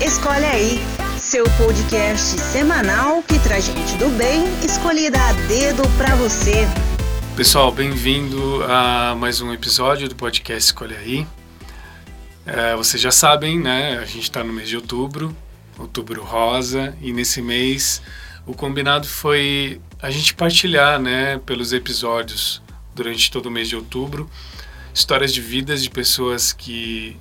Escolhe aí, seu podcast semanal que traz gente do bem escolhida a dedo pra você. Pessoal, bem-vindo a mais um episódio do podcast Escolhe aí. É, vocês já sabem, né? A gente está no mês de outubro, outubro rosa, e nesse mês o combinado foi a gente partilhar, né, pelos episódios durante todo o mês de outubro, histórias de vidas de pessoas que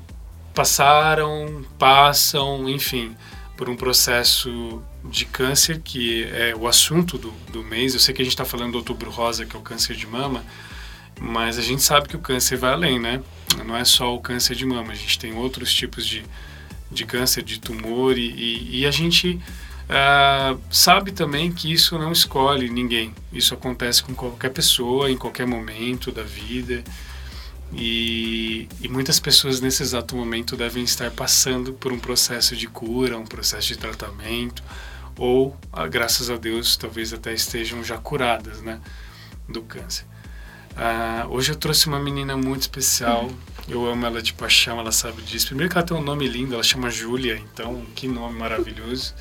passaram, passam, enfim, por um processo de câncer, que é o assunto do, do mês. Eu sei que a gente está falando do outubro rosa, que é o câncer de mama, mas a gente sabe que o câncer vai além, né? Não é só o câncer de mama, a gente tem outros tipos de, de câncer, de tumor, e, e, e a gente uh, sabe também que isso não escolhe ninguém. Isso acontece com qualquer pessoa, em qualquer momento da vida. E, e, muitas pessoas nesse exato momento devem estar passando por um processo de cura, um processo de tratamento, ou, ah, graças a Deus, talvez até estejam já curadas né, do câncer. Uh, hoje eu trouxe uma menina muito especial, eu amo ela de paixão, ela sabe disso. Primeiro que ela tem um nome lindo, ela chama Júlia, então que nome maravilhoso.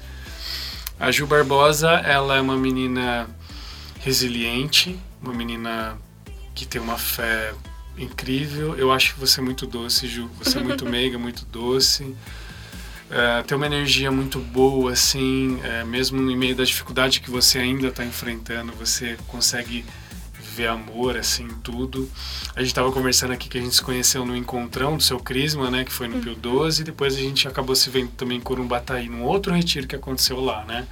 A Ju Barbosa, ela é uma menina resiliente, uma menina que tem uma fé incrível. Eu acho que você é muito doce, Ju. Você é muito meiga, muito doce. É, tem uma energia muito boa, assim, é, mesmo em meio da dificuldade que você ainda está enfrentando, você consegue ver amor, assim, tudo. A gente estava conversando aqui que a gente se conheceu no encontrão do seu Crisma, né, que foi no Pio 12, e depois a gente acabou se vendo também em Corumbataí, num outro retiro que aconteceu lá, né,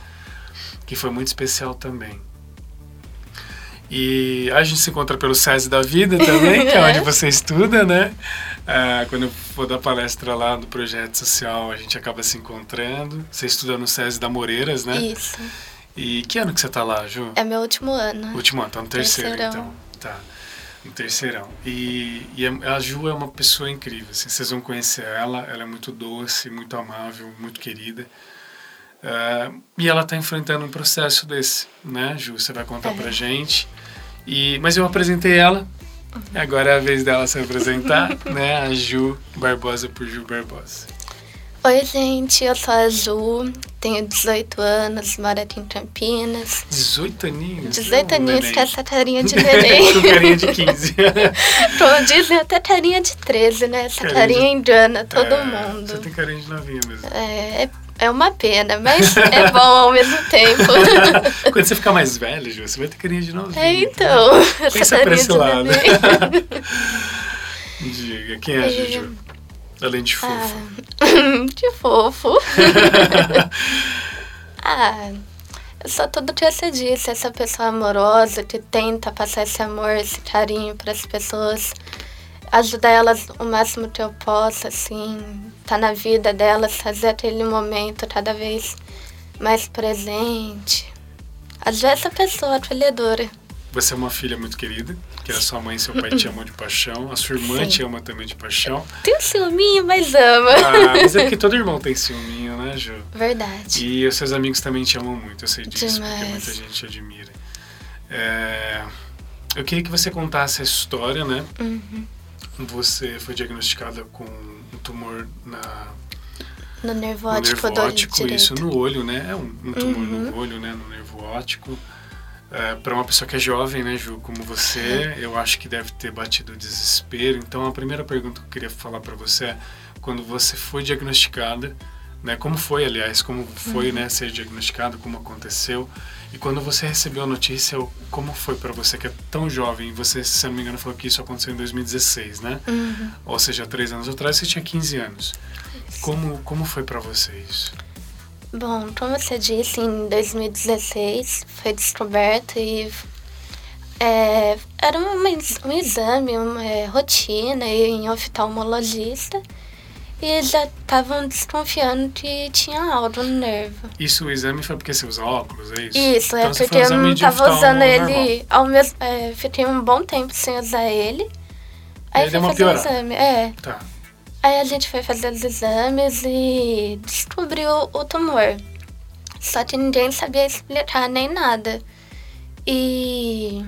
que foi muito especial também. E a gente se encontra pelo SESI da Vida também, que é onde você estuda, né? Ah, quando eu for dar palestra lá no projeto social, a gente acaba se encontrando. Você estuda no SESI da Moreiras, né? Isso. E que ano que você tá lá, Ju? É meu último ano. Último ano, tá no terceiro, Terceirão. então. Tá. No terceirão. E, e a Ju é uma pessoa incrível, assim, vocês vão conhecer ela, ela é muito doce, muito amável, muito querida. Uh, e ela está enfrentando um processo desse, né, Ju? Você vai contar é. pra gente. E, mas eu apresentei ela, agora é a vez dela se apresentar, né? A Ju Barbosa por Ju Barbosa. Oi, gente, eu sou a Ju, tenho 18 anos, moro aqui em Campinas. 18 aninhos? 18 aninhos, que é essa carinha de neném. Com carinha de 15. Como dizem, até carinha de 13, né? Essa carinha, carinha de... engana todo é, mundo. Você tem carinha de novinha mesmo. É, é uma pena, mas é bom ao mesmo tempo. Quando você ficar mais velho, Ju, você vai ter carinha de novinha. É, então. Pensa por esse lado. Diga, quem é a Juju? Além de fofo. Ah, de fofo. ah, eu sou tudo que você disse. Essa pessoa amorosa que tenta passar esse amor, esse carinho para as pessoas. Ajudar elas o máximo que eu posso, assim. Tá na vida delas, fazer aquele momento cada vez mais presente. Ajudar essa pessoa acolhedora. Você é uma filha muito querida, que a sua mãe e seu pai te amam de paixão, a sua irmã Sim. te ama também de paixão. Tem um ciúminho, mas ama. Ah, mas é porque todo irmão tem ciúminho, né, Ju? Verdade. E os seus amigos também te amam muito, eu sei disso, Demais. porque muita gente te admira. É... Eu queria que você contasse a história, né? Uhum. Você foi diagnosticada com um tumor na no nervo óptico, no nervo óptico isso no olho, né? É um, um tumor uhum. no olho, né? No nervo óptico. É, para uma pessoa que é jovem, né, Ju, como você, eu acho que deve ter batido o desespero. Então, a primeira pergunta que eu queria falar para você é: quando você foi diagnosticada, né, como foi, aliás, como foi, uhum. né, ser diagnosticado, como aconteceu, e quando você recebeu a notícia, como foi para você que é tão jovem? Você, se não me engano, falou que isso aconteceu em 2016, né? Uhum. Ou seja, três anos atrás você tinha 15 anos. Como como foi para você isso? Bom, como você disse, em 2016 foi descoberto e é, era um, um exame, uma é, rotina em oftalmologista e já estavam desconfiando que tinha algo no nervo. Isso, o exame foi porque você usa óculos, é isso? Isso, é então, é porque eu não estava usando ele ao mesmo... É, fiquei um bom tempo sem usar ele. Aí fui fazer o exame, é. Tá. Aí a gente foi fazer os exames e descobriu o tumor. Só que ninguém sabia explicar nem nada. E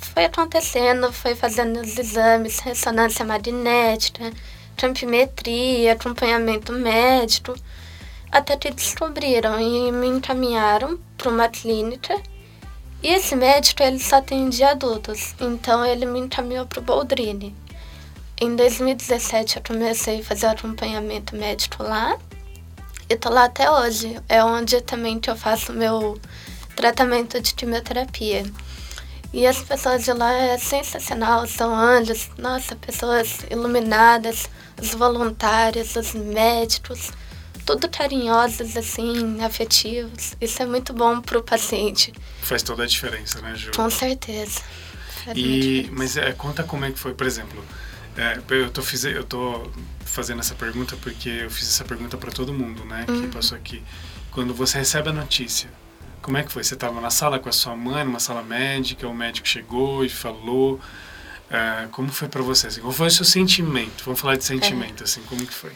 foi acontecendo, foi fazendo os exames, ressonância magnética, campimetria, acompanhamento médico. Até que descobriram e me encaminharam para uma clínica. E esse médico, ele só atendia adultos, então ele me encaminhou para o Boldrini. Em 2017 eu comecei a fazer acompanhamento médico lá e tô lá até hoje. É onde também que eu faço meu tratamento de quimioterapia. E as pessoas de lá é sensacional, são anjos, nossa, pessoas iluminadas, os voluntários, os médicos, tudo carinhosos, assim, afetivos. Isso é muito bom pro paciente. Faz toda a diferença, né, Ju? Com certeza. e, mas é, conta como é que foi, por exemplo, é, eu, tô fiz, eu tô fazendo essa pergunta porque eu fiz essa pergunta para todo mundo, né, que Uhum. passou aqui. Quando você recebe a notícia, como é que foi? Você estava na sala com a sua mãe, numa sala médica, o médico chegou e falou. É, como foi para você? Assim, qual foi o seu sentimento? Vamos falar de sentimento, assim, como que foi?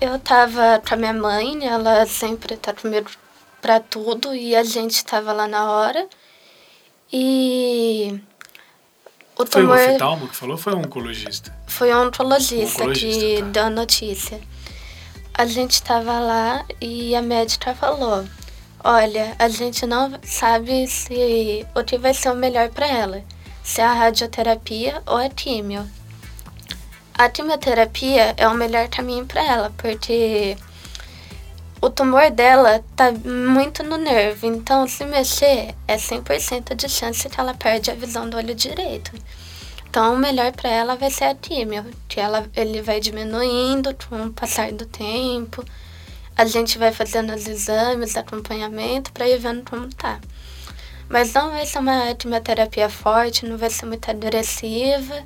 Eu tava com a minha mãe, ela sempre tá comigo pra tudo e a gente tava lá na hora. E o Foi o tumor oftalmo que falou ou foi um oncologista? foi um oncologista, Oncologista, que tá. deu a notícia. A gente tava lá e a médica falou: Olha, a gente não sabe se o que vai ser o melhor para ela, se é a radioterapia ou a químio. A quimioterapia é o melhor caminho para ela, porque o tumor dela tá muito no nervo, então se mexer é 100% de chance que ela perde a visão do olho direito. Então, o melhor para ela vai ser a químio, que ela, ele vai diminuindo com o passar do tempo. A gente vai fazendo os exames, acompanhamento, para ir vendo como tá. Mas não vai ser uma quimioterapia forte, não vai ser muito agressiva.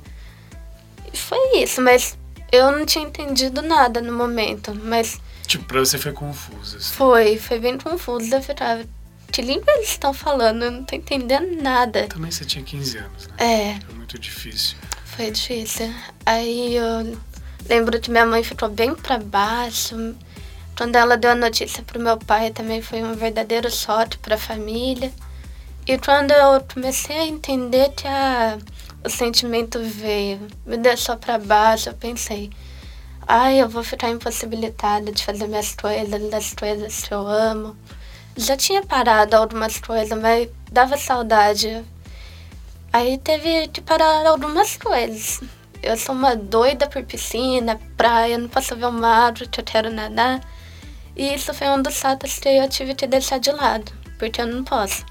E foi isso, mas eu não tinha entendido nada no momento. Mas Tipo, pra você foi confuso. assim. foi, foi bem confuso. Eu ficava, que língua eles estão falando? Eu não tô entendendo nada. Também você tinha 15 anos, né? É, Foi muito difícil. Foi difícil. Aí eu lembro que minha mãe ficou bem pra baixo. Quando ela deu a notícia pro meu pai, também foi um verdadeiro choque pra família. E quando eu comecei a entender que a, o sentimento veio, me deixou pra baixo, eu pensei, ai, eu vou ficar impossibilitada de fazer minhas coisas, das coisas que eu amo. Já tinha parado algumas coisas, mas dava saudade. Aí teve que parar algumas coisas. Eu sou uma doida por piscina, praia, não posso ver o mar, que eu quero nadar. E isso foi um dos fatos que eu tive que deixar de lado, porque eu não posso.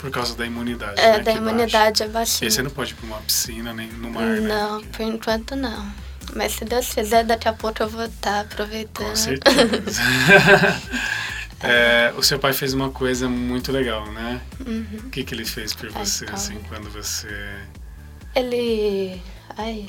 Por causa da imunidade, É, né? da imunidade é baixa. E você baixinha. não pode ir pra uma piscina nem no mar, né? Não, por enquanto não. Mas se Deus quiser, daqui a pouco eu vou estar aproveitando. Com certeza. É, o seu pai fez uma coisa muito legal, né? Uhum. O que, que ele fez por você, calma. assim, quando você... Ele. Ai.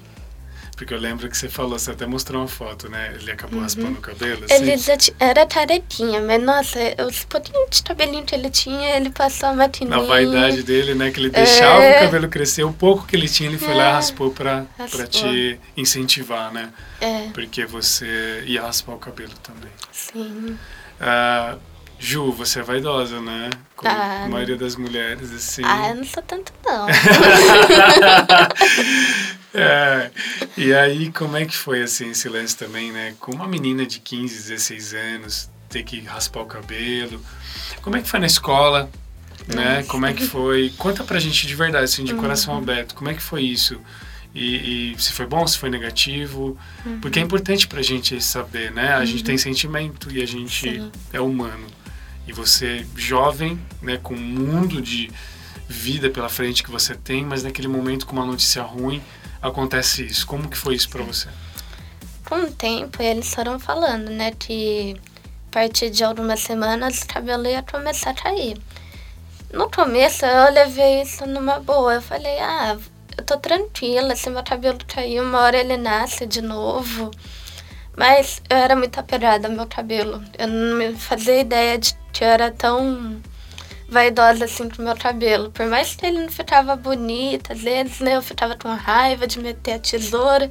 Porque eu lembro que você falou, você até mostrou uma foto, né? Ele acabou raspando o cabelo, assim. Uhum. Ele já era carequinha, mas nossa, os pouquinhos de cabelinho que ele tinha, ele passou a maquininha. Na vaidade dele, né? Que ele deixava É. o cabelo crescer. O pouco que ele tinha, ele foi lá e É. raspou pra, pra Raspou. te incentivar, né? É, Porque você ia raspar o cabelo também. sim. Ah, Ju, você é vaidosa, né? Como Ah, a maioria das mulheres, assim. Ah, eu não sou tanto não. É, e aí, como é que foi assim esse lance também, né? Com uma menina de 15, 16 anos, ter que raspar o cabelo. Como é que foi na escola? Né? Como é que foi? Conta pra gente de verdade, assim, de coração Uhum. aberto. Como é que foi isso? E, e se foi bom, se foi negativo? Uhum. Porque é importante pra gente saber, né? A gente tem sentimento e a gente Sim. é humano. E você, jovem, né, com um mundo de vida pela frente que você tem, mas naquele momento com uma notícia ruim, acontece isso. Como que foi isso pra você? Com o tempo, eles foram falando, né, que a partir de algumas semanas o cabelo ia começar a cair. No começo, eu levei isso numa boa. Eu falei, ah, eu tô tranquila, se meu cabelo cair, uma hora ele nasce de novo. Mas eu era muito apegada ao meu cabelo. Eu não me fazia ideia de que era tão vaidosa assim com o meu cabelo. Por mais que ele não ficava bonito, às vezes né, eu ficava com raiva de meter a tesoura.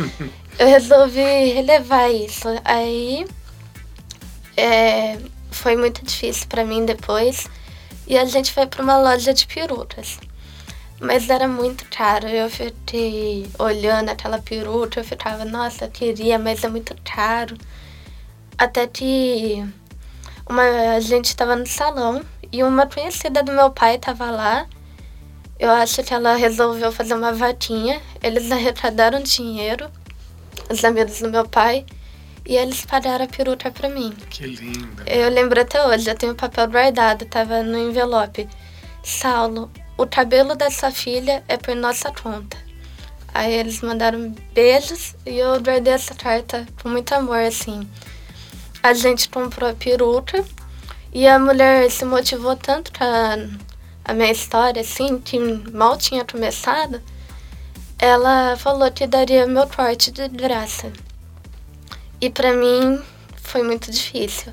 eu resolvi relevar isso. Aí é, foi muito difícil pra mim depois. E a gente foi pra uma loja de perucas. Mas era muito caro. Eu fiquei olhando aquela peruca, eu ficava, nossa, eu queria, mas é muito caro. Até que uma, a gente estava no salão e uma conhecida do meu pai estava lá. Eu acho que ela resolveu fazer uma vaquinha. Eles arrecadaram dinheiro, os amigos do meu pai, e eles pagaram a peruca para mim. Que lindo. Eu lembro até hoje, eu tenho o papel guardado, tava no envelope. Saulo, o cabelo da sua filha é por nossa conta. Aí eles mandaram beijos e eu guardei essa carta com muito amor, assim. A gente comprou a peruca e a mulher se motivou tanto com a minha história, assim, que mal tinha começado. Ela falou que daria meu corte de graça. E para mim foi muito difícil.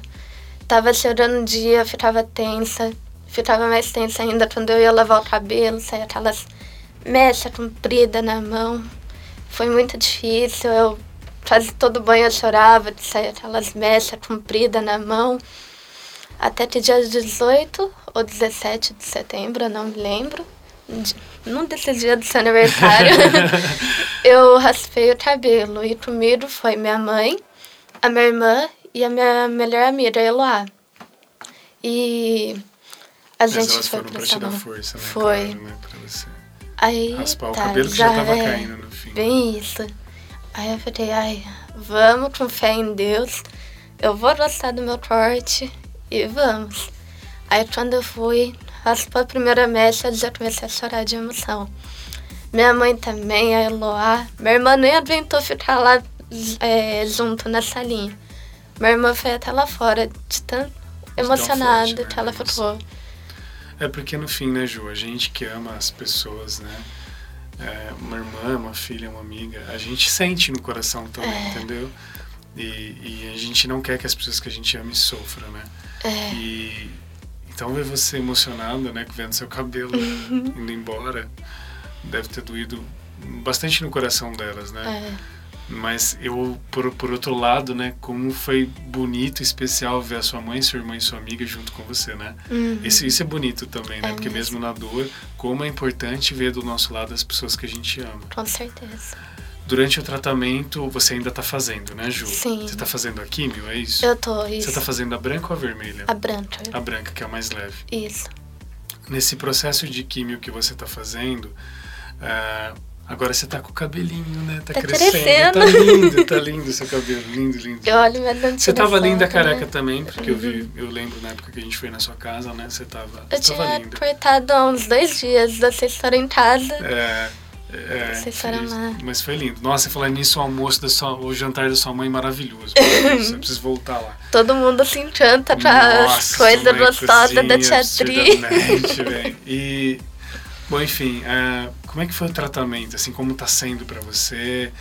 Tava chorando um dia, ficava tensa, ficava mais tensa ainda quando eu ia lavar o cabelo, saia aquelas mechas compridas na mão. Foi muito difícil, eu quase todo banho eu chorava de sair aquelas mechas compridas na mão. Até que dia 18 ou 17 de setembro, eu não me lembro, num desses dias do seu aniversário, eu raspei o cabelo. E comigo foi minha mãe, a minha irmã e a minha melhor amiga, a Eloá. E a Mas gente elas foi foram pra salão. força, né? Foi. Claro, né? Pra você Aí, raspar o tá, cabelo que já tava é, caindo no fim. Bem isso. Aí eu falei, ai, vamos com fé em Deus. Eu vou gostar do meu corte e vamos. Aí quando eu fui, raspou a primeira mecha, eu já comecei a chorar de emoção. Minha mãe também, a Eloá. Minha irmã nem aguentou ficar lá é, junto na salinha. Minha irmã foi até lá fora, de tão emocionada forte, né, que ela ficou. É porque no fim, né, Ju, a gente que ama as pessoas, né? é, uma irmã, uma filha, uma amiga, a gente sente no coração também, É. entendeu? E, e a gente não quer que as pessoas que a gente ama sofram, né? É, E então ver você emocionada, né, vendo seu cabelo Uhum. indo embora, deve ter doído bastante no coração delas, né? é, Mas eu, por, por outro lado, né, como foi bonito e especial ver a sua mãe, sua irmã e sua amiga junto com você, né? uhum. Isso, isso é bonito também, né? É Porque mesmo. mesmo na dor, como é importante ver do nosso lado as pessoas que a gente ama. com certeza. Durante o tratamento, você ainda tá fazendo, né, Ju? Sim. Você tá fazendo a químio, é isso? Eu tô, isso. Você tá fazendo a branca ou a vermelha? A branca, A branca, que é a mais leve. isso. Nesse processo de químio que você tá fazendo, ah, agora você tá com o cabelinho, né? Tá, Tá crescendo. crescendo. Tá lindo, tá lindo seu cabelo. Lindo, lindo. Eu olho minha antiga Você tava linda né? careca também, porque eu vi, eu lembro na época que a gente foi na sua casa, né? Você tava, Eu você tava tinha linda. cortado há uns dois dias, vocês foram em casa. É, é, Vocês foram lá. Mas foi lindo. Nossa, falar nisso, o almoço da sua, o jantar da sua mãe maravilhoso. Você precisa voltar lá. Todo mundo se encanta com as coisas mãe gostosas da tia Tri. E, bom, enfim, é, como é que foi o tratamento? Assim, como tá sendo pra você?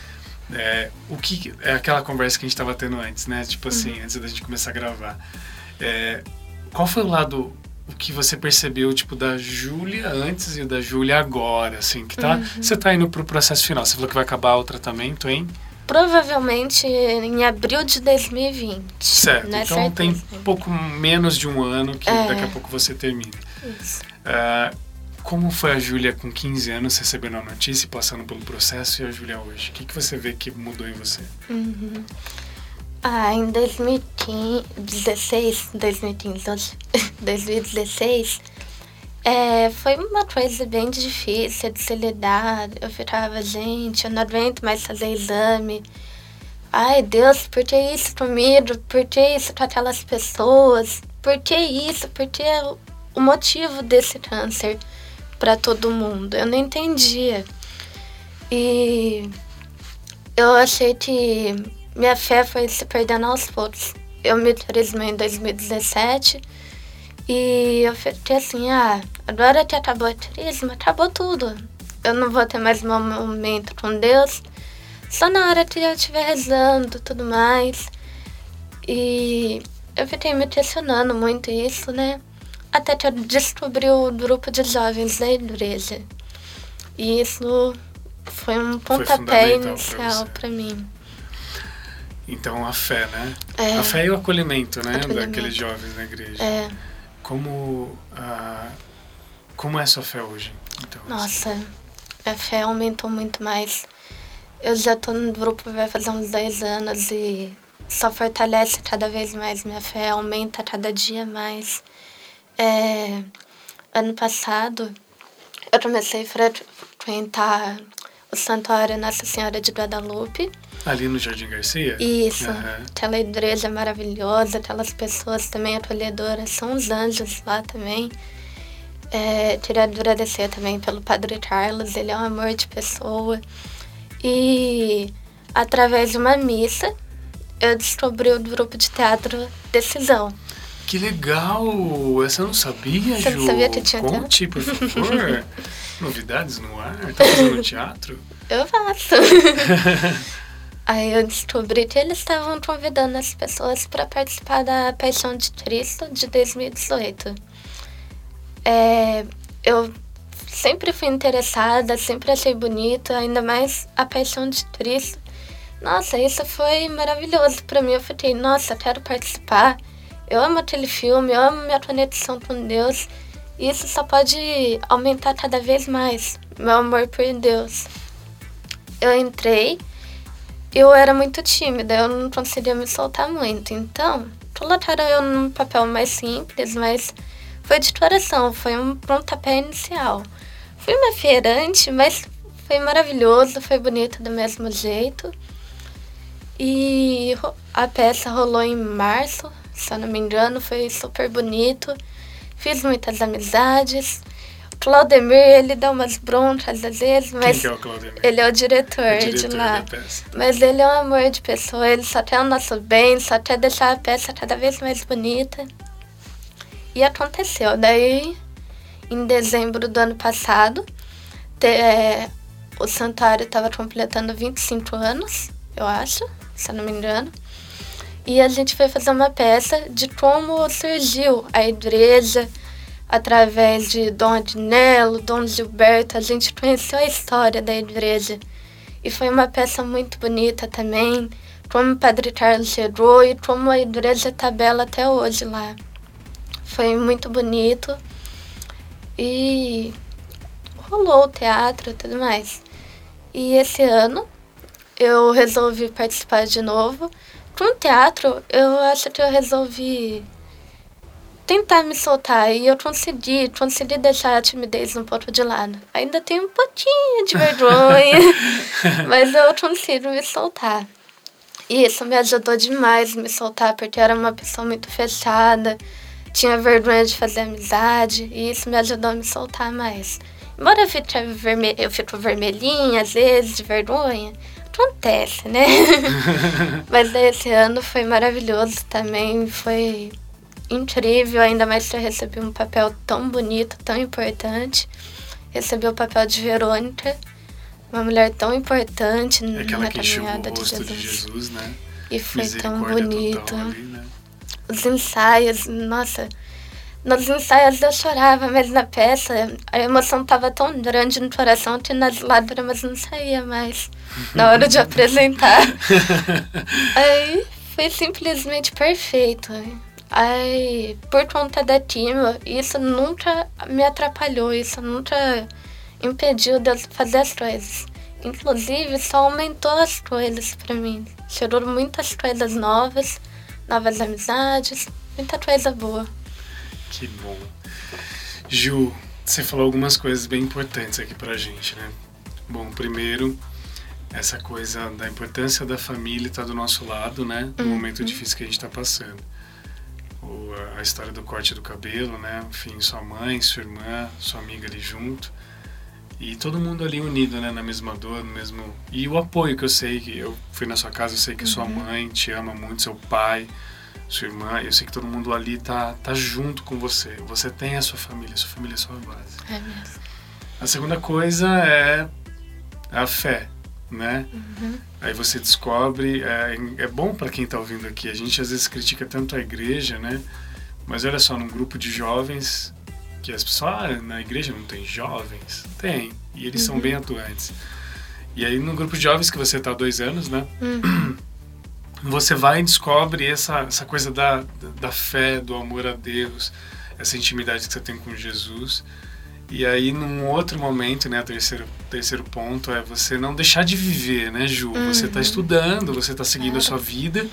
É, o que é aquela conversa que a gente tava tendo antes, né? Tipo assim, Uhum. antes da gente começar a gravar. É, qual foi o lado o que você percebeu, tipo, da Júlia antes e da Júlia agora, assim, que tá... Uhum. Você tá indo pro processo final, você falou que vai acabar o tratamento, hein? Provavelmente em abril de 2020. Certo, Não é então tem certeza. pouco menos de um ano que É. daqui a pouco você termina. Isso. Ah, como foi a Júlia com 15 anos recebendo a notícia e passando pelo processo e a Júlia hoje? O que, que você vê que mudou em você? Uhum. Ah, em 2016, 2015, hoje, 2016, é, foi uma coisa bem difícil de se lidar. Eu ficava, gente, eu não aguento mais fazer exame. Ai, Deus, por que isso comigo? Por que isso com aquelas pessoas? Por que isso? Por que o motivo desse câncer para todo mundo? Eu não entendia. E eu achei que minha fé foi se perdendo aos poucos. Eu me trismei em 2017 e eu fiquei assim, ah, agora que acabou a trisma, acabou tudo. Eu não vou ter mais meu momento com Deus, só na hora que eu estiver rezando tudo mais. E eu fiquei me questionando muito isso, né? Até que eu descobri o grupo de jovens da igreja. E isso foi um pontapé pra inicial para mim. Então, a fé, né? É. A fé e o acolhimento, né? Acolhimento. Daqueles jovens na igreja. É, Como, ah, como é a sua fé hoje? Então, nossa, a fé aumentou muito mais. Eu já tô no grupo vai fazer uns 10 anos e só fortalece cada vez mais minha fé, aumenta cada dia mais. É, ano passado, eu comecei a frequentar o Santuário Nossa Senhora de Guadalupe. Ali no Jardim Garcia? Isso. Uhum. Aquela igreja maravilhosa, aquelas pessoas também acolhedoras, são os anjos lá também. É, queria agradecer também pelo Padre Carlos, ele é um amor de pessoa. E através de uma missa, eu descobri o grupo de teatro Decisão. Que legal! Essa eu não sabia, Você Ju. não sabia que tinha Conte, por favor. Novidades no ar? Tá fazendo teatro? Eu faço. Aí eu descobri que eles estavam convidando as pessoas para participar da Paixão de Cristo de 2018. É, eu sempre fui interessada, sempre achei bonito, ainda mais a Paixão de Cristo. Nossa, isso foi maravilhoso para mim. Eu fiquei, nossa, quero participar. Eu amo aquele filme, eu amo minha conexão com Deus. E isso só pode aumentar cada vez mais meu amor por Deus. Eu entrei, eu era muito tímida, eu não conseguia me soltar muito. Então, colocaram eu num papel mais simples, mas foi de coração, foi um pontapé inicial. Fui uma feirante, mas foi maravilhoso, foi bonito do mesmo jeito. E a peça rolou em março, se eu não me engano, foi super bonito. Fiz muitas amizades. Claudemir, ele dá umas broncas às vezes, mas. Quem que é o Claudemir? Ele é o diretor, o diretor de lá. Mas ele é um amor de pessoa, ele só quer o nosso bem, só quer deixar a peça cada vez mais bonita. E aconteceu. Daí, em dezembro do ano passado, te, é, o santuário estava completando 25 anos, eu acho, se eu não me engano. E a gente foi fazer uma peça de como surgiu a igreja através de Dom Adnello, Dom Gilberto. A gente conheceu a história da igreja. E foi uma peça muito bonita também, como o Padre Carlos chegou e como a igreja está bela até hoje lá. Foi muito bonito. E rolou o teatro e tudo mais. E esse ano eu resolvi participar de novo. Com o teatro, eu acho que eu resolvi tentar me soltar e eu consegui, consegui deixar a timidez um pouco de lado. Ainda tenho um pouquinho de vergonha, mas eu consigo me soltar. E isso me ajudou demais me soltar, porque eu era uma pessoa muito fechada, tinha vergonha de fazer amizade, e isso me ajudou a me soltar mais. Embora eu fique, verme eu fico vermelhinha às vezes, de vergonha, acontece, né? Mas esse ano foi maravilhoso também, foi incrível, ainda mais que eu recebi um papel tão bonito, tão importante. Recebi o papel de Verônica, uma mulher tão importante É na caminhada de Jesus. de Jesus, né? E foi tão bonito. ali, né? Os ensaios, nossa. Nos ensaios eu chorava, mas na peça a emoção tava tão grande no coração que nas lágrimas não saía mais na hora de apresentar. Aí foi simplesmente perfeito. Aí, por conta da quimio, isso nunca me atrapalhou, isso nunca impediu de eu fazer as coisas. Inclusive, só aumentou as coisas pra mim. Chegou muitas coisas novas, novas amizades, muita coisa boa. Que bom. Ju, você falou algumas coisas bem importantes aqui pra gente, né? Bom, primeiro, essa coisa da importância da família estar do nosso lado, né? No Uhum. momento difícil que a gente está passando. A- a história do corte do cabelo, né? Enfim, sua mãe, sua irmã, sua amiga ali junto. E todo mundo ali unido, né? Na mesma dor, no mesmo... E o apoio que eu sei, que eu fui na sua casa, eu sei que sua mãe te ama muito, seu pai, sua irmã, eu sei que todo mundo ali tá, tá junto com você. Você tem a sua família, sua família é sua base. É mesmo. A segunda coisa é a fé, né? Aí você descobre, é, é bom para quem está ouvindo aqui, a gente às vezes critica tanto a igreja, né? Mas olha só, num grupo de jovens, que as pessoas, ah, na igreja não tem jovens? Tem, e eles são bem atuantes. E aí no grupo de jovens que você está há dois anos, né? Você vai e descobre essa, essa coisa da, da fé, do amor a Deus, essa intimidade que você tem com Jesus. E aí, num outro momento, né, terceiro, terceiro ponto é você não deixar de viver, né, Ju? Você está estudando, você está seguindo a sua vida,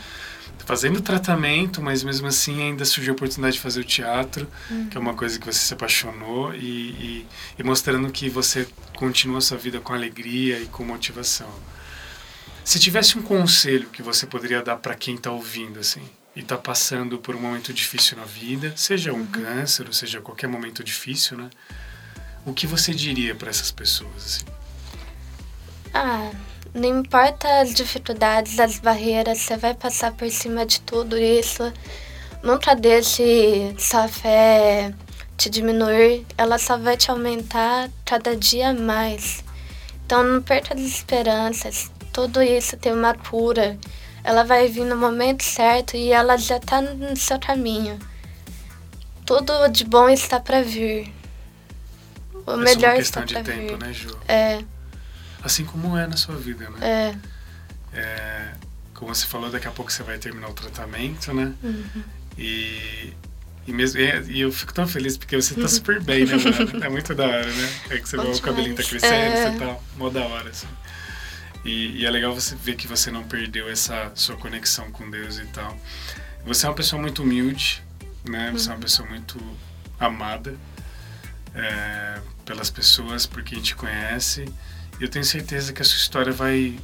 fazendo tratamento, mas mesmo assim ainda surgiu a oportunidade de fazer o teatro, Uhum. que é uma coisa que você se apaixonou e, e, e mostrando que você continua a sua vida com alegria e com motivação. Se tivesse um conselho que você poderia dar para quem está ouvindo assim e está passando por um momento difícil na vida, seja um câncer ou seja qualquer momento difícil, né? O que você diria para essas pessoas assim? Ah, não importa as dificuldades, as barreiras, você vai passar por cima de tudo isso. Nunca deixe sua fé te diminuir, ela só vai te aumentar cada dia mais. Então não perca as esperanças, tudo isso tem uma cura. Ela vai vir no momento certo e ela já está no seu caminho. Tudo de bom está para vir. O é melhor só uma questão de tempo, vir. né, Ju? É, Assim como é na sua vida, né? é. É, como você falou, daqui a pouco você vai terminar o tratamento, né? Uhum. E, e, mesmo, e, e eu fico tão feliz porque você tá super bem, né, mano? É muito da hora, né? É que você Bom vê o cabelinho tá crescendo, É. você tá mó da hora, assim. E, e é legal você ver que você não perdeu essa sua conexão com Deus e tal. Você é uma pessoa muito humilde, né? Você é uma pessoa muito amada é, pelas pessoas, por quem te conhece. E eu tenho certeza que a sua história vai,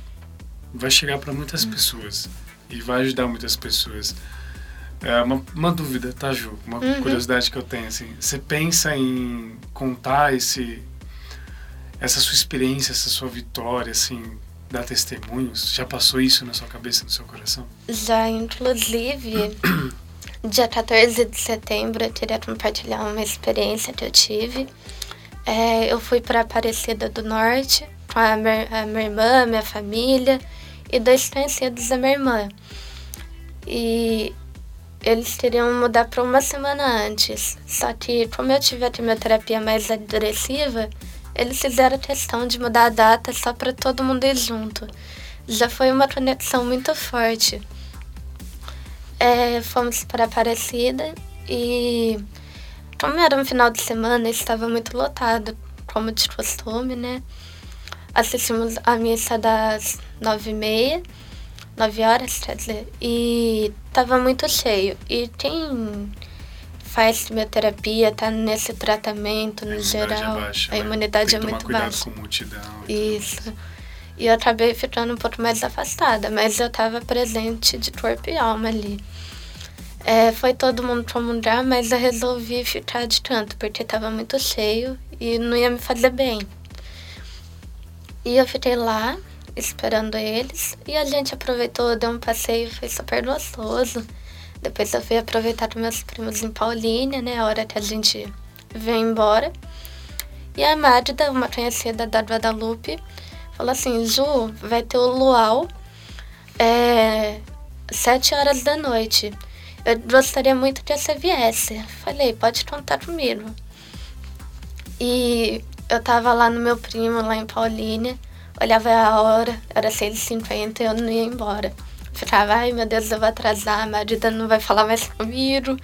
vai chegar para muitas pessoas e vai ajudar muitas pessoas. É uma, uma dúvida, tá, Ju? Uma Uhum. curiosidade que eu tenho, assim. Você pensa em contar esse, essa sua experiência, essa sua vitória, assim, dar testemunhos? Já passou isso na sua cabeça, no seu coração? Já, inclusive, dia 14 de setembro eu queria compartilhar uma experiência que eu tive. É, eu fui para Aparecida do Norte com a minha, a minha irmã, minha família e dois conhecidos da minha irmã. E eles queriam mudar para uma semana antes. Só que, como eu tive a quimioterapia mais agressiva, eles fizeram questão de mudar a data só para todo mundo ir junto. Já foi uma conexão muito forte. É, fomos para Aparecida e, como era um final de semana, estava muito lotado, como de costume, né? Assistimos a missa das nove e meia, nove horas, quer dizer, e estava muito cheio. E quem faz quimioterapia, tá nesse tratamento no a imunidade geral, é baixa, a né? imunidade é muito baixa. com multidão. Isso. E eu acabei ficando um pouco mais afastada, mas eu estava presente de corpo e alma ali. É, foi todo mundo comungar, mas eu resolvi ficar de canto, porque estava muito cheio e não ia me fazer bem. E eu fiquei lá, esperando eles, e a gente aproveitou, deu um passeio, foi super gostoso. Depois eu fui aproveitar com meus primos em Paulínia, né, a hora que a gente veio embora. E a Magda, uma conhecida da Guadalupe, falou assim, Ju, vai ter o luau é, sete horas da noite. Eu gostaria muito que você viesse. Falei, pode contar comigo. E eu tava lá no meu primo, lá em Paulínia, olhava a hora, era 6h50 e eu não ia embora. Ficava, ai meu Deus, eu vou atrasar, a Magda não vai falar mais comigo.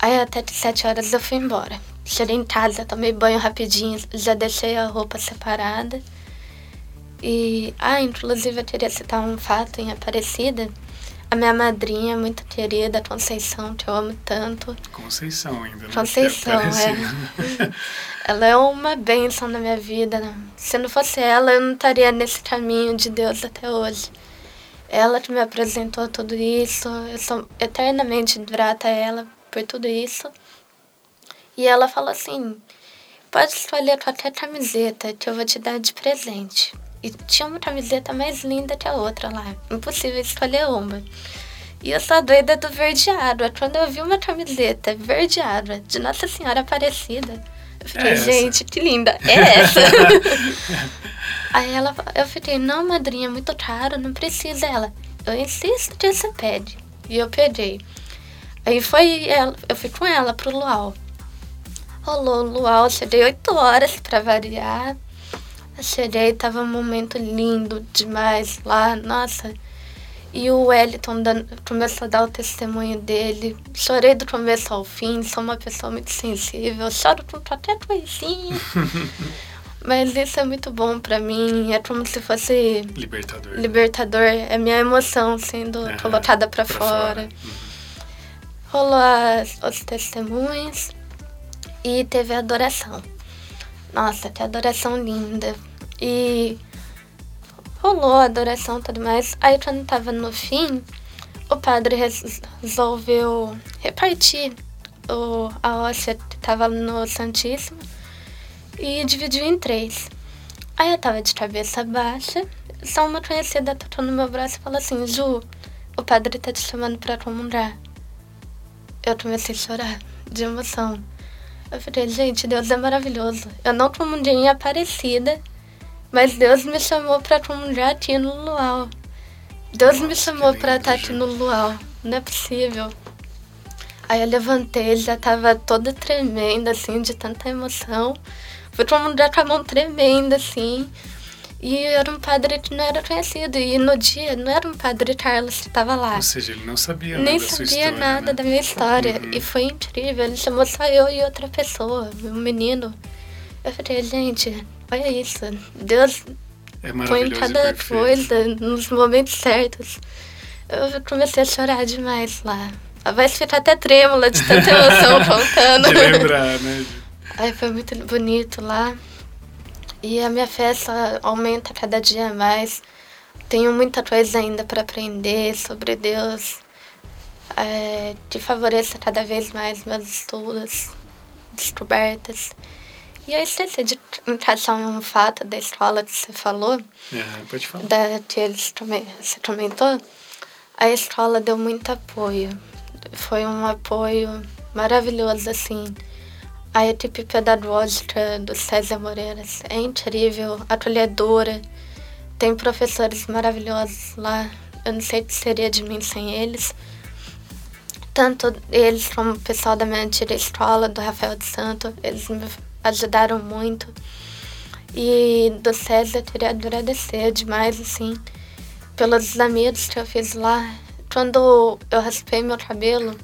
Aí até que sete horas eu fui embora. Cheguei em casa, tomei banho rapidinho, já deixei a roupa separada. E, ah, inclusive eu queria citar um fato em Aparecida. A minha madrinha, muito querida, Conceição, que eu amo tanto. Conceição ainda, né? Conceição, é. Ela é uma bênção na minha vida. né? Se não fosse ela, eu não estaria nesse caminho de Deus até hoje. Ela que me apresentou tudo isso. Eu sou eternamente grata a ela por tudo isso. E ela falou assim: pode escolher qualquer camiseta que eu vou te dar de presente. E tinha uma camiseta mais linda que a outra lá. Impossível escolher uma. E eu sou doida do verde água. Quando eu vi uma camiseta verde água de Nossa Senhora Aparecida, eu fiquei, É gente, que linda. É essa. Aí ela, eu fiquei, não, madrinha, é muito caro, não precisa. Ela, eu insisto que você pede. E eu peguei. Aí foi ela, eu fui com ela pro luau. Rolou o luau, cheguei 8 horas pra variar. Cheguei, tava um momento lindo demais lá, nossa. E o Wellington começou a dar o testemunho dele. Chorei do começo ao fim, sou uma pessoa muito sensível, choro com qualquer coisinha. Mas isso é muito bom pra mim. É como se fosse Libertador. libertador. É minha emoção sendo Aham, colocada pra, pra fora. Uhum. Rolou as, os testemunhos e teve a adoração. Nossa, que adoração linda. E rolou a adoração e tudo mais. Aí quando tava no fim, o padre res- resolveu repartir o, a hóstia que tava no Santíssimo e dividiu em três. Aí eu tava de cabeça baixa, só uma conhecida tocou no meu braço e falou assim, Ju, o padre tá te chamando pra comungar. Eu comecei a chorar de emoção. Eu falei, gente, Deus é maravilhoso. Eu não comunguei em Aparecida, mas Deus me chamou pra comungar aqui no Luau. Deus me chamou lindo, estar aqui no Luau. Não é possível. Aí eu levantei, já tava toda tremenda, assim, de tanta emoção. Fui comungar com a mão tremenda, assim. E era um padre que não era conhecido. E no dia, não era um padre Carlos que tava lá. Ou seja, ele não sabia Nem nada sabia história, nada né? da minha história. Uhum. E foi incrível. Ele chamou só eu e outra pessoa, um menino. Eu falei, gente, olha isso. Deus É põe cada coisa nos momentos certos. Eu comecei a chorar demais lá. A voz fica até trêmula de tanta emoção contando. De lembrar, né? Aí foi muito bonito lá. E a minha festa aumenta cada dia mais. Tenho muita coisa ainda para aprender sobre Deus, é, que favoreça cada vez mais meus estudos, descobertas. E eu esqueci de encaixar um fato da escola que você falou, É, pode falar. da, que eles você comentou. A escola deu muito apoio. Foi um apoio maravilhoso, assim. A equipe pedagógica do César Moreiras é incrível, acolhedora. Tem professores maravilhosos lá. Eu não sei o que seria de mim sem eles. Tanto eles como o pessoal da minha antiga escola, do Rafael de Santo, eles me ajudaram muito. E do César eu queria agradecer demais, assim, pelos amigos que eu fiz lá. Quando eu raspei meu cabelo,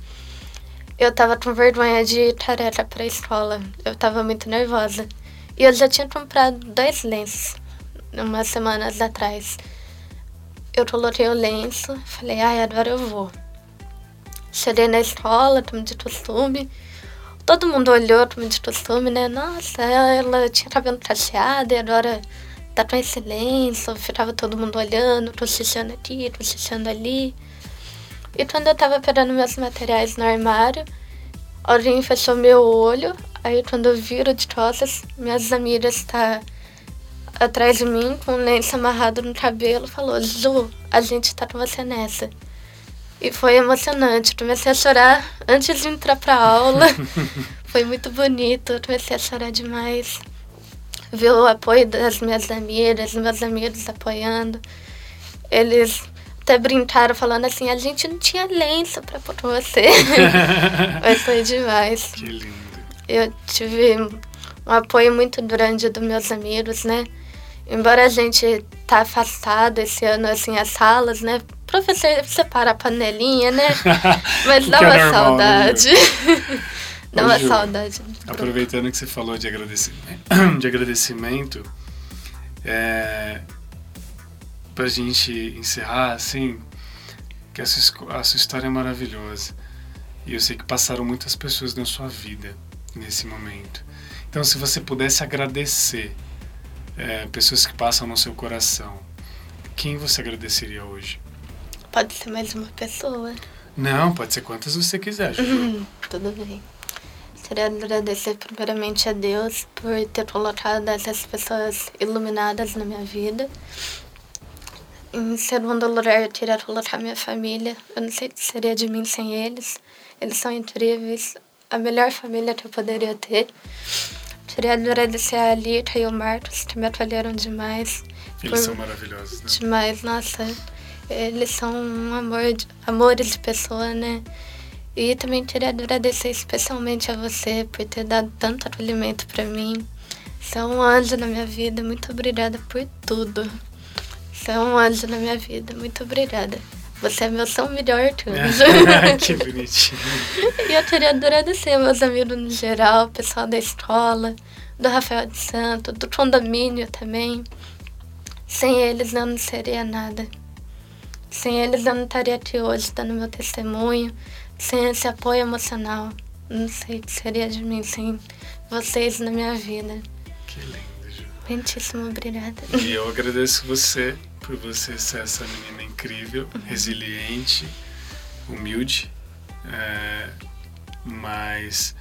eu tava com vergonha de ir careca pra escola. Eu tava muito nervosa. E eu já tinha comprado dois lenços, umas semanas atrás. Eu coloquei o lenço, falei, ai, agora eu vou. Cheguei na escola, como de costume. Todo mundo olhou, como de costume, né? Nossa, ela tinha cabelo cacheado e agora tá com esse lenço. Ficava todo mundo olhando, cochichando aqui, cochichando ali. E quando eu tava pegando meus materiais no armário, alguém fechou meu olho. Aí quando eu viro de costas, minhas amigas tá atrás de mim com um lenço amarrado no cabelo. Falou, Ju, a gente tá com você nessa. E foi emocionante. Comecei a chorar antes de entrar pra aula. foi muito bonito. Eu comecei a chorar demais. Ver o apoio das minhas amigas, meus amigos apoiando. Eles até brincaram falando assim, a gente não tinha lenço pra pôr você. Mas foi demais. Que lindo. Eu tive um apoio muito grande dos meus amigos, né? Embora a gente tá afastado esse ano, assim, as salas, né? Professor separa a panelinha, né? Mas O dá que é uma normal, né, saudade. dá Ô, uma Ju, saudade. Aproveitando que você falou de agradecimento, de agradecimento é, pra gente encerrar, assim, que a sua, a sua história é maravilhosa. E eu sei que passaram muitas pessoas na sua vida nesse momento. Então, se você pudesse agradecer é, pessoas que passam no seu coração, quem você agradeceria hoje? Pode ser mais uma pessoa. Não, pode ser quantas você quiser, Juju. Tudo bem. Queria agradecer primeiramente a Deus por ter colocado essas pessoas iluminadas na minha vida. Em segundo lugar, queria colocar minha família. Eu não sei o que seria de mim sem eles. Eles são incríveis. A melhor família que eu poderia ter. Queria agradecer a Alita e o Marcos, que me acolheram demais. Eles Por- são maravilhosos, né? demais, nossa. Eles são um amor, de- amores de pessoa, né? E também queria agradecer especialmente a você por ter dado tanto acolhimento pra mim. Você é um anjo na minha vida. Muito obrigada por tudo. Você é um anjo na minha vida. Muito obrigada. Você é meu São Melhor anjo. que bonitinho. E eu queria agradecer meus amigos no geral, o pessoal da escola, do Rafael de Santo, do condomínio também. Sem eles eu não seria nada. Sem eles eu não estaria aqui hoje dando meu testemunho. Sem esse apoio emocional. Não sei o que seria de mim sem vocês na minha vida. Que lindo, Ju. Muitíssimo obrigada. E eu agradeço você por você ser essa menina incrível, resiliente, humilde, é, mas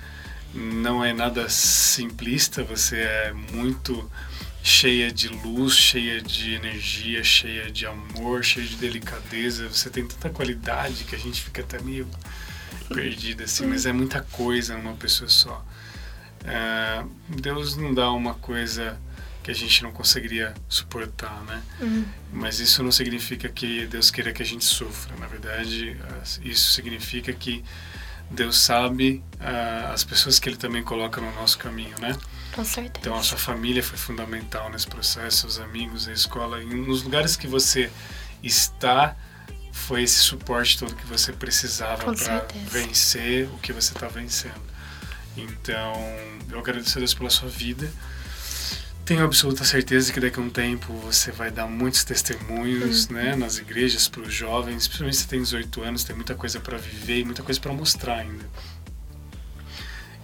não é nada simplista, você é muito cheia de luz, cheia de energia, cheia de amor, cheia de delicadeza. Você tem tanta qualidade que a gente fica até meio perdida assim, mas é muita coisa numa pessoa só. É, Deus não dá uma coisa que a gente não conseguiria suportar, né? Uhum. Mas isso não significa que Deus queira que a gente sofra. Na verdade, isso significa que Deus sabe uh, as pessoas que Ele também coloca no nosso caminho, né? Com certeza. Então a sua família foi fundamental nesse processo, os amigos, a escola, e nos lugares que você está foi esse suporte todo que você precisava para vencer o que você está vencendo. Então eu agradeço a Deus pela sua vida tenho absoluta certeza que daqui a um tempo você vai dar muitos testemunhos uhum. né, nas igrejas para os jovens, principalmente se tem 18 anos, tem muita coisa para viver e muita coisa para mostrar ainda.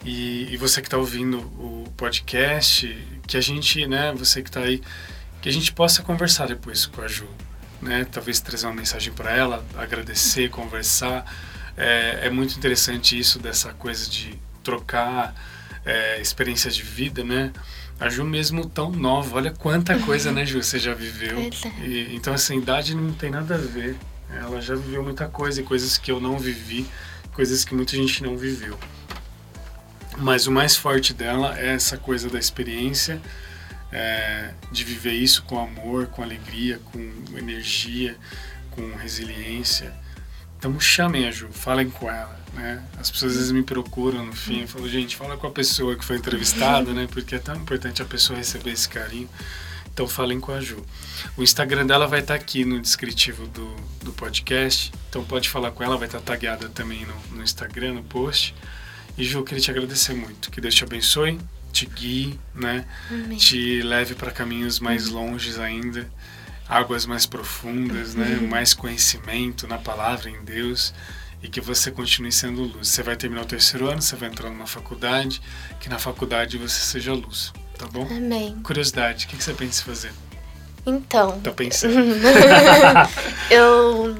E, e você que está ouvindo o podcast, que a gente, né, você que está aí, que a gente possa conversar depois com a Ju, né, talvez trazer uma mensagem para ela, agradecer, conversar. É, é muito interessante isso dessa coisa de trocar é, experiências de vida, né? A Ju mesmo tão nova, olha quanta coisa, né, Ju, você já viveu. É. E, então, assim, idade não tem nada a ver. Ela já viveu muita coisa e coisas que eu não vivi, coisas que muita gente não viveu. Mas o mais forte dela é essa coisa da experiência, é, de viver isso com amor, com alegria, com energia, com resiliência. Então chamem a Ju, falem com ela. Né? As pessoas às vezes me procuram no fim e falam, gente, fala com a pessoa que foi entrevistada, né? Porque é tão importante a pessoa receber esse carinho. Então falem com a Ju. O Instagram dela vai estar tá aqui no descritivo do, do podcast. Então pode falar com ela, vai estar tá tagueada também no, no Instagram, no post. E Ju, eu queria te agradecer muito. Que Deus te abençoe, te guie, né? Amém. Te leve para caminhos mais longes ainda águas mais profundas, né? Uhum. mais conhecimento na palavra em Deus e que você continue sendo luz. Você vai terminar o terceiro ano, você vai entrar numa faculdade, que na faculdade você seja luz, tá bom? Amém. Curiosidade, o que, você pensa em fazer? Então. Tá pensando? eu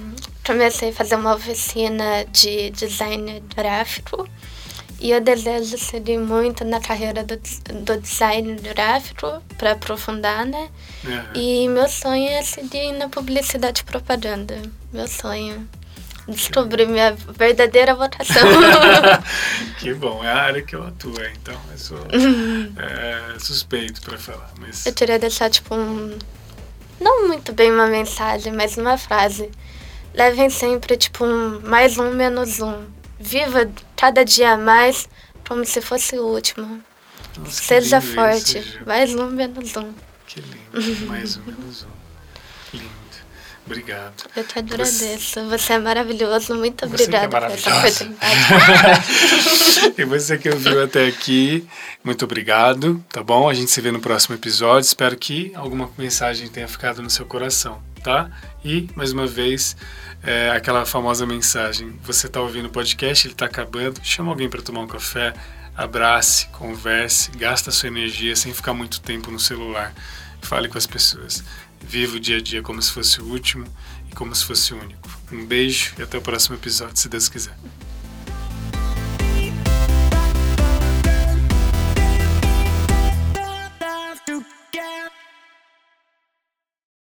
comecei a fazer uma oficina de design gráfico e eu desejo seguir muito na carreira do, do design gráfico para aprofundar, né? Uhum. E meu sonho é seguir na publicidade e propaganda. Meu sonho. Descobrir minha verdadeira vocação. que bom, é a área que eu atuo, então eu sou é, suspeito para falar. Mas... Eu queria deixar, tipo, um. Não muito bem uma mensagem, mas uma frase. Levem sempre, tipo, um mais um, menos um. Viva cada dia mais como se fosse o último. Nossa, Seja forte. Isso, mais um, menos um. Que lindo. Mais um, menos um. Lindo. Obrigado. Eu te agradeço. Você, você é maravilhoso. Muito você obrigada é por essa oportunidade. e você que ouviu até aqui, muito obrigado. Tá bom? A gente se vê no próximo episódio. Espero que alguma mensagem tenha ficado no seu coração, tá? E, mais uma vez, é, aquela famosa mensagem: você está ouvindo o podcast, ele está acabando, chama alguém para tomar um café, abrace, converse, gasta sua energia sem ficar muito tempo no celular. Fale com as pessoas. Viva o dia a dia como se fosse o último e como se fosse o único. Um beijo e até o próximo episódio, se Deus quiser.